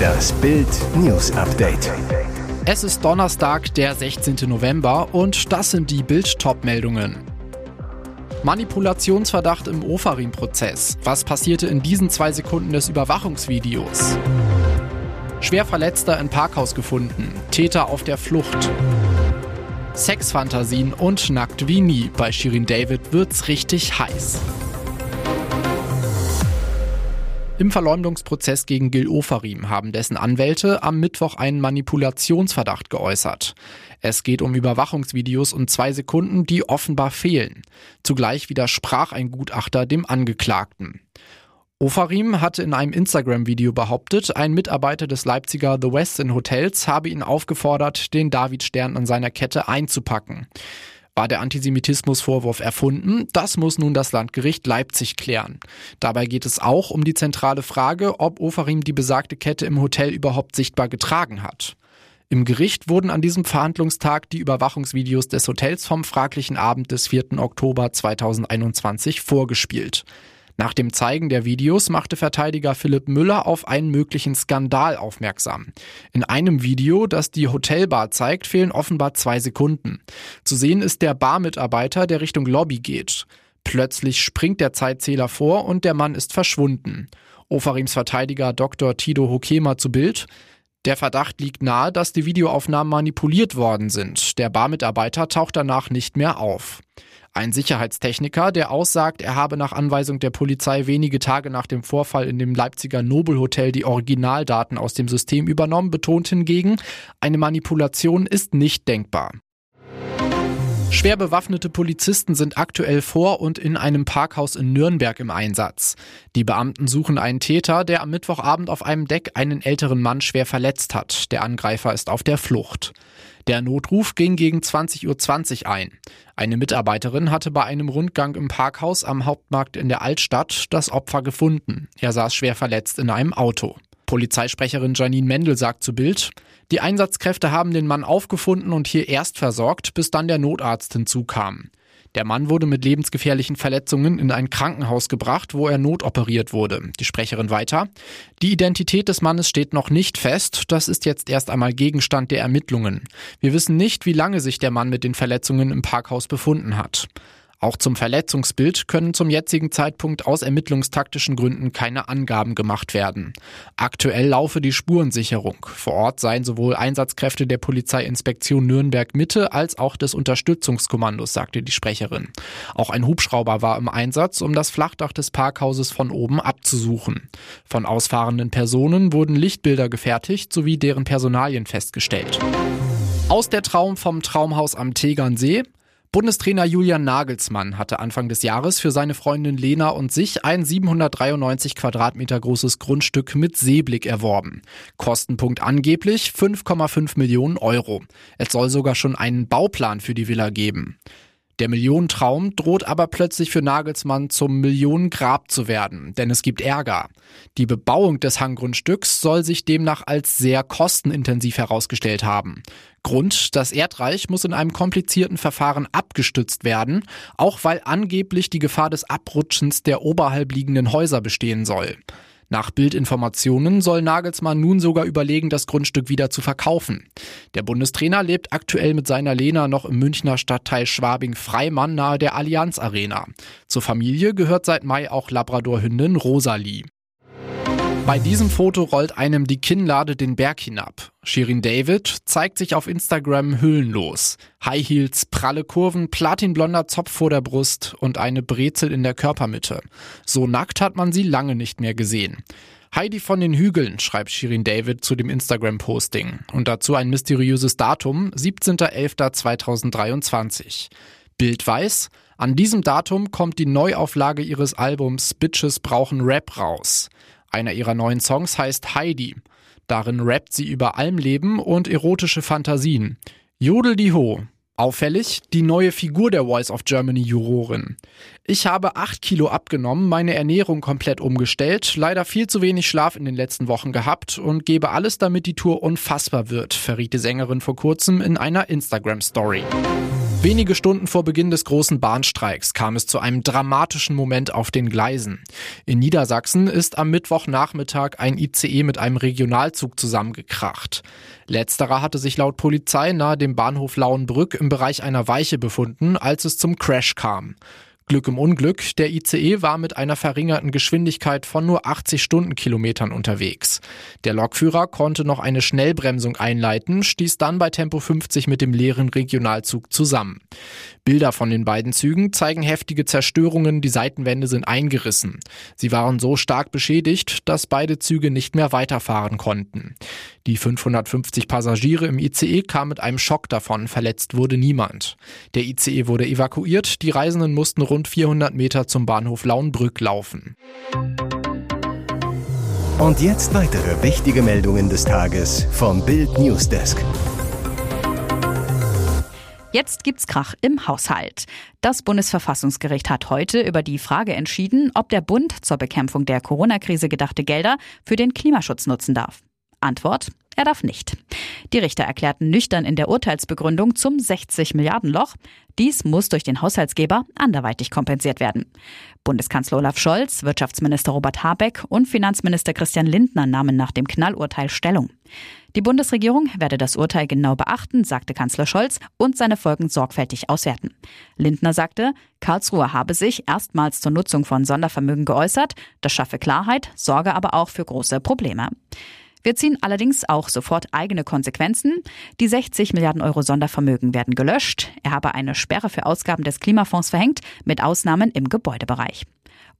Das Bild News Update. Es ist Donnerstag, der 16. November und das sind die Bild-Top-Meldungen. Manipulationsverdacht im Ofarim-Prozess. Was passierte in diesen zwei Sekunden des Überwachungsvideos? Schwer Verletzter im Parkhaus gefunden. Täter auf der Flucht. Sexfantasien und nackt wie nie. Bei Shirin David wird's richtig heiß. Im Verleumdungsprozess gegen Gil Ofarim haben dessen Anwälte am Mittwoch einen Manipulationsverdacht geäußert. Es geht um Überwachungsvideos und zwei Sekunden, die offenbar fehlen. Zugleich widersprach ein Gutachter dem Angeklagten. Ofarim hatte in einem Instagram-Video behauptet, ein Mitarbeiter des Leipziger The Westin Hotels habe ihn aufgefordert, den Davidstern an seiner Kette einzupacken. War der Antisemitismusvorwurf erfunden? Das muss nun das Landgericht Leipzig klären. Dabei geht es auch um die zentrale Frage, ob Ofarim die besagte Kette im Hotel überhaupt sichtbar getragen hat. Im Gericht wurden an diesem Verhandlungstag die Überwachungsvideos des Hotels vom fraglichen Abend des 4. Oktober 2021 vorgespielt. Nach dem Zeigen der Videos machte Verteidiger Philipp Müller auf einen möglichen Skandal aufmerksam. In einem Video, das die Hotelbar zeigt, fehlen offenbar zwei Sekunden. Zu sehen ist der Barmitarbeiter, der Richtung Lobby geht. Plötzlich springt der Zeitzähler vor und der Mann ist verschwunden. Ofarims Verteidiger Dr. Tido Hokema zu Bild. Der Verdacht liegt nahe, dass die Videoaufnahmen manipuliert worden sind. Der Barmitarbeiter taucht danach nicht mehr auf. Ein Sicherheitstechniker, der aussagt, er habe nach Anweisung der Polizei wenige Tage nach dem Vorfall in dem Leipziger Nobelhotel die Originaldaten aus dem System übernommen, betont hingegen, eine Manipulation ist nicht denkbar. Schwer bewaffnete Polizisten sind aktuell vor und in einem Parkhaus in Nürnberg im Einsatz. Die Beamten suchen einen Täter, der am Mittwochabend auf einem Deck einen älteren Mann schwer verletzt hat. Der Angreifer ist auf der Flucht. Der Notruf ging gegen 20.20 Uhr ein. Eine Mitarbeiterin hatte bei einem Rundgang im Parkhaus am Hauptmarkt in der Altstadt das Opfer gefunden. Er saß schwer verletzt in einem Auto. Polizeisprecherin Janine Mendel sagt zu Bild, die Einsatzkräfte haben den Mann aufgefunden und hier erst versorgt, bis dann der Notarzt hinzukam. Der Mann wurde mit lebensgefährlichen Verletzungen in ein Krankenhaus gebracht, wo er notoperiert wurde. Die Sprecherin weiter. Die Identität des Mannes steht noch nicht fest. Das ist jetzt erst einmal Gegenstand der Ermittlungen. Wir wissen nicht, wie lange sich der Mann mit den Verletzungen im Parkhaus befunden hat. Auch zum Verletzungsbild können zum jetzigen Zeitpunkt aus ermittlungstaktischen Gründen keine Angaben gemacht werden. Aktuell laufe die Spurensicherung. Vor Ort seien sowohl Einsatzkräfte der Polizeiinspektion Nürnberg Mitte als auch des Unterstützungskommandos, sagte die Sprecherin. Auch ein Hubschrauber war im Einsatz, um das Flachdach des Parkhauses von oben abzusuchen. Von ausfahrenden Personen wurden Lichtbilder gefertigt sowie deren Personalien festgestellt. Aus der Traum vom Traumhaus am Tegernsee Bundestrainer Julian Nagelsmann hatte Anfang des Jahres für seine Freundin Lena und sich ein 793 Quadratmeter großes Grundstück mit Seeblick erworben. Kostenpunkt angeblich 5,5 Millionen Euro. Es soll sogar schon einen Bauplan für die Villa geben. Der Millionentraum droht aber plötzlich für Nagelsmann zum Millionengrab zu werden, denn es gibt Ärger. Die Bebauung des Hanggrundstücks soll sich demnach als sehr kostenintensiv herausgestellt haben. Grund, das Erdreich muss in einem komplizierten Verfahren abgestützt werden, auch weil angeblich die Gefahr des Abrutschens der oberhalb liegenden Häuser bestehen soll. Nach Bildinformationen soll Nagelsmann nun sogar überlegen, das Grundstück wieder zu verkaufen. Der Bundestrainer lebt aktuell mit seiner Lena noch im Münchner Stadtteil Schwabing-Freimann nahe der Allianz Arena. Zur Familie gehört seit Mai auch Labradorhündin Rosalie. Bei diesem Foto rollt einem die Kinnlade den Berg hinab. Shirin David zeigt sich auf Instagram hüllenlos. High Heels, pralle Kurven, platinblonder Zopf vor der Brust und eine Brezel in der Körpermitte. So nackt hat man sie lange nicht mehr gesehen. Heidi von den Hügeln, schreibt Shirin David zu dem Instagram-Posting. Und dazu ein mysteriöses Datum, 17.11.2023. Bild weiß, an diesem Datum kommt die Neuauflage ihres Albums Bitches brauchen Rap raus. Einer ihrer neuen Songs heißt Heidi. Darin rappt sie über Almleben und erotische Fantasien. Jodel die Ho. Auffällig, die neue Figur der Voice of Germany Jurorin. Ich habe acht Kilo abgenommen, meine Ernährung komplett umgestellt, leider viel zu wenig Schlaf in den letzten Wochen gehabt und gebe alles, damit die Tour unfassbar wird, verriet die Sängerin vor kurzem in einer Instagram-Story. Wenige Stunden vor Beginn des großen Bahnstreiks kam es zu einem dramatischen Moment auf den Gleisen. In Niedersachsen ist am Mittwochnachmittag ein ICE mit einem Regionalzug zusammengekracht. Letzterer hatte sich laut Polizei nahe dem Bahnhof Lauenbrück im Bereich einer Weiche befunden, als es zum Crash kam. Glück im Unglück, der ICE war mit einer verringerten Geschwindigkeit von nur 80 Stundenkilometern unterwegs. Der Lokführer konnte noch eine Schnellbremsung einleiten, stieß dann bei Tempo 50 mit dem leeren Regionalzug zusammen. Bilder von den beiden Zügen zeigen heftige Zerstörungen, die Seitenwände sind eingerissen. Sie waren so stark beschädigt, dass beide Züge nicht mehr weiterfahren konnten. Die 550 Passagiere im ICE kamen mit einem Schock davon, verletzt wurde niemand. Der ICE wurde evakuiert, die Reisenden mussten rund 400 Meter zum Bahnhof Lauenbrück laufen. Und jetzt weitere wichtige Meldungen des Tages vom Bild Newsdesk. Jetzt gibt's Krach im Haushalt. Das Bundesverfassungsgericht hat heute über die Frage entschieden, ob der Bund zur Bekämpfung der Corona-Krise gedachte Gelder für den Klimaschutz nutzen darf. Antwort, er darf nicht. Die Richter erklärten nüchtern in der Urteilsbegründung zum 60 Milliarden Loch, dies muss durch den Haushaltsgeber anderweitig kompensiert werden. Bundeskanzler Olaf Scholz, Wirtschaftsminister Robert Habeck und Finanzminister Christian Lindner nahmen nach dem Knallurteil Stellung. Die Bundesregierung werde das Urteil genau beachten, sagte Kanzler Scholz, und seine Folgen sorgfältig auswerten. Lindner sagte, Karlsruhe habe sich erstmals zur Nutzung von Sondervermögen geäußert, das schaffe Klarheit, sorge aber auch für große Probleme. Wir ziehen allerdings auch sofort eigene Konsequenzen. Die 60 Milliarden Euro Sondervermögen werden gelöscht. Er habe eine Sperre für Ausgaben des Klimafonds verhängt, mit Ausnahmen im Gebäudebereich.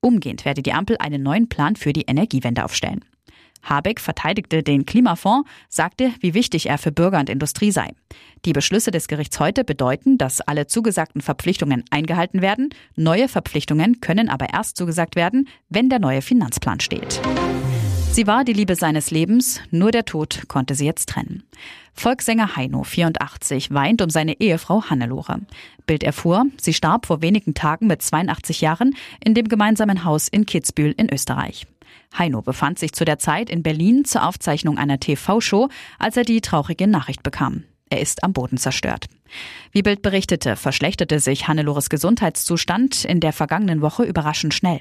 Umgehend werde die Ampel einen neuen Plan für die Energiewende aufstellen. Habeck verteidigte den Klimafonds, sagte, wie wichtig er für Bürger und Industrie sei. Die Beschlüsse des Gerichts heute bedeuten, dass alle zugesagten Verpflichtungen eingehalten werden. Neue Verpflichtungen können aber erst zugesagt werden, wenn der neue Finanzplan steht. Sie war die Liebe seines Lebens, nur der Tod konnte sie jetzt trennen. Volkssänger Heino, 84, weint um seine Ehefrau Hannelore. Bild erfuhr, sie starb vor wenigen Tagen mit 82 Jahren in dem gemeinsamen Haus in Kitzbühel in Österreich. Heino befand sich zu der Zeit in Berlin zur Aufzeichnung einer TV-Show, als er die traurige Nachricht bekam. Er ist am Boden zerstört. Wie Bild berichtete, verschlechterte sich Hannelores Gesundheitszustand in der vergangenen Woche überraschend schnell.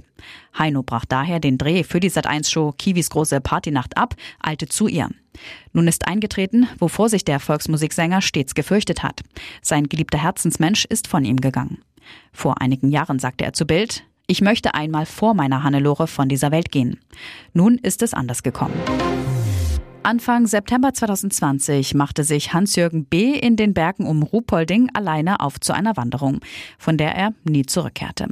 Heino brach daher den Dreh für die Sat1-Show Kiwis große Partynacht ab, eilte zu ihr. Nun ist eingetreten, wovor sich der Volksmusiksänger stets gefürchtet hat. Sein geliebter Herzensmensch ist von ihm gegangen. Vor einigen Jahren sagte er zu Bild, ich möchte einmal vor meiner Hannelore von dieser Welt gehen. Nun ist es anders gekommen. Anfang September 2020 machte sich Hans-Jürgen B. in den Bergen um Ruhpolding alleine auf zu einer Wanderung, von der er nie zurückkehrte.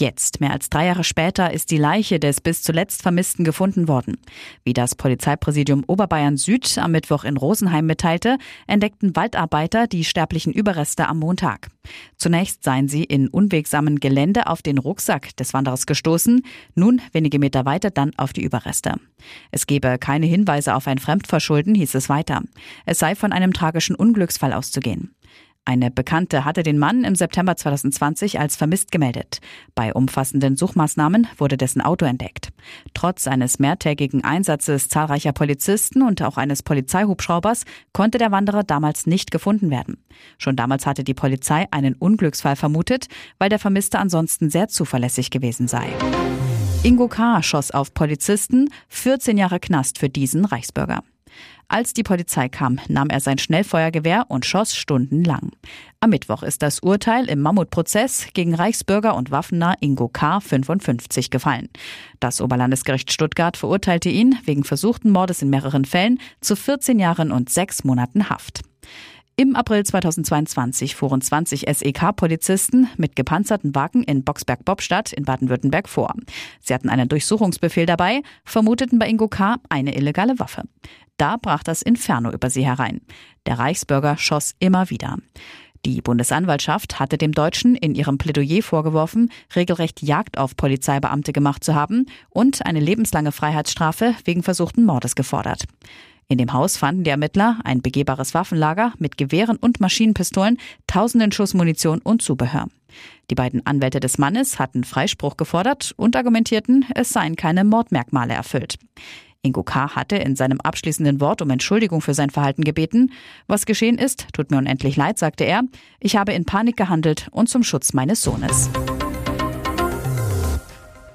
Jetzt, mehr als drei Jahre später, ist die Leiche des bis zuletzt Vermissten gefunden worden. Wie das Polizeipräsidium Oberbayern Süd am Mittwoch in Rosenheim mitteilte, entdeckten Waldarbeiter die sterblichen Überreste am Montag. Zunächst seien sie in unwegsamen Gelände auf den Rucksack des Wanderers gestoßen, nun wenige Meter weiter dann auf die Überreste. Es gebe keine Hinweise auf ein Fremdverschulden, hieß es weiter. Es sei von einem tragischen Unglücksfall auszugehen. Eine Bekannte hatte den Mann im September 2020 als vermisst gemeldet. Bei umfassenden Suchmaßnahmen wurde dessen Auto entdeckt. Trotz eines mehrtägigen Einsatzes zahlreicher Polizisten und auch eines Polizeihubschraubers konnte der Wanderer damals nicht gefunden werden. Schon damals hatte die Polizei einen Unglücksfall vermutet, weil der Vermisste ansonsten sehr zuverlässig gewesen sei. Ingo K. schoss auf Polizisten, 14 Jahre Knast für diesen Reichsbürger. Als die Polizei kam, nahm er sein Schnellfeuergewehr und schoss stundenlang. Am Mittwoch ist das Urteil im Mammutprozess gegen Reichsbürger und Waffener Ingo K. 55 gefallen. Das Oberlandesgericht Stuttgart verurteilte ihn wegen versuchten Mordes in mehreren Fällen zu 14 Jahren und sechs Monaten Haft. Im April 2022 fuhren 20 SEK-Polizisten mit gepanzerten Wagen in Boxberg-Bobstadt in Baden-Württemberg vor. Sie hatten einen Durchsuchungsbefehl dabei, vermuteten bei Ingo K. eine illegale Waffe. Da brach das Inferno über sie herein. Der Reichsbürger schoss immer wieder. Die Bundesanwaltschaft hatte dem Deutschen in ihrem Plädoyer vorgeworfen, regelrecht Jagd auf Polizeibeamte gemacht zu haben und eine lebenslange Freiheitsstrafe wegen versuchten Mordes gefordert. In dem Haus fanden die Ermittler ein begehbares Waffenlager mit Gewehren und Maschinenpistolen, tausenden Schuss Munition und Zubehör. Die beiden Anwälte des Mannes hatten Freispruch gefordert und argumentierten, es seien keine Mordmerkmale erfüllt. Ingo K. hatte in seinem abschließenden Wort um Entschuldigung für sein Verhalten gebeten. Was geschehen ist, tut mir unendlich leid, sagte er. Ich habe in Panik gehandelt und zum Schutz meines Sohnes.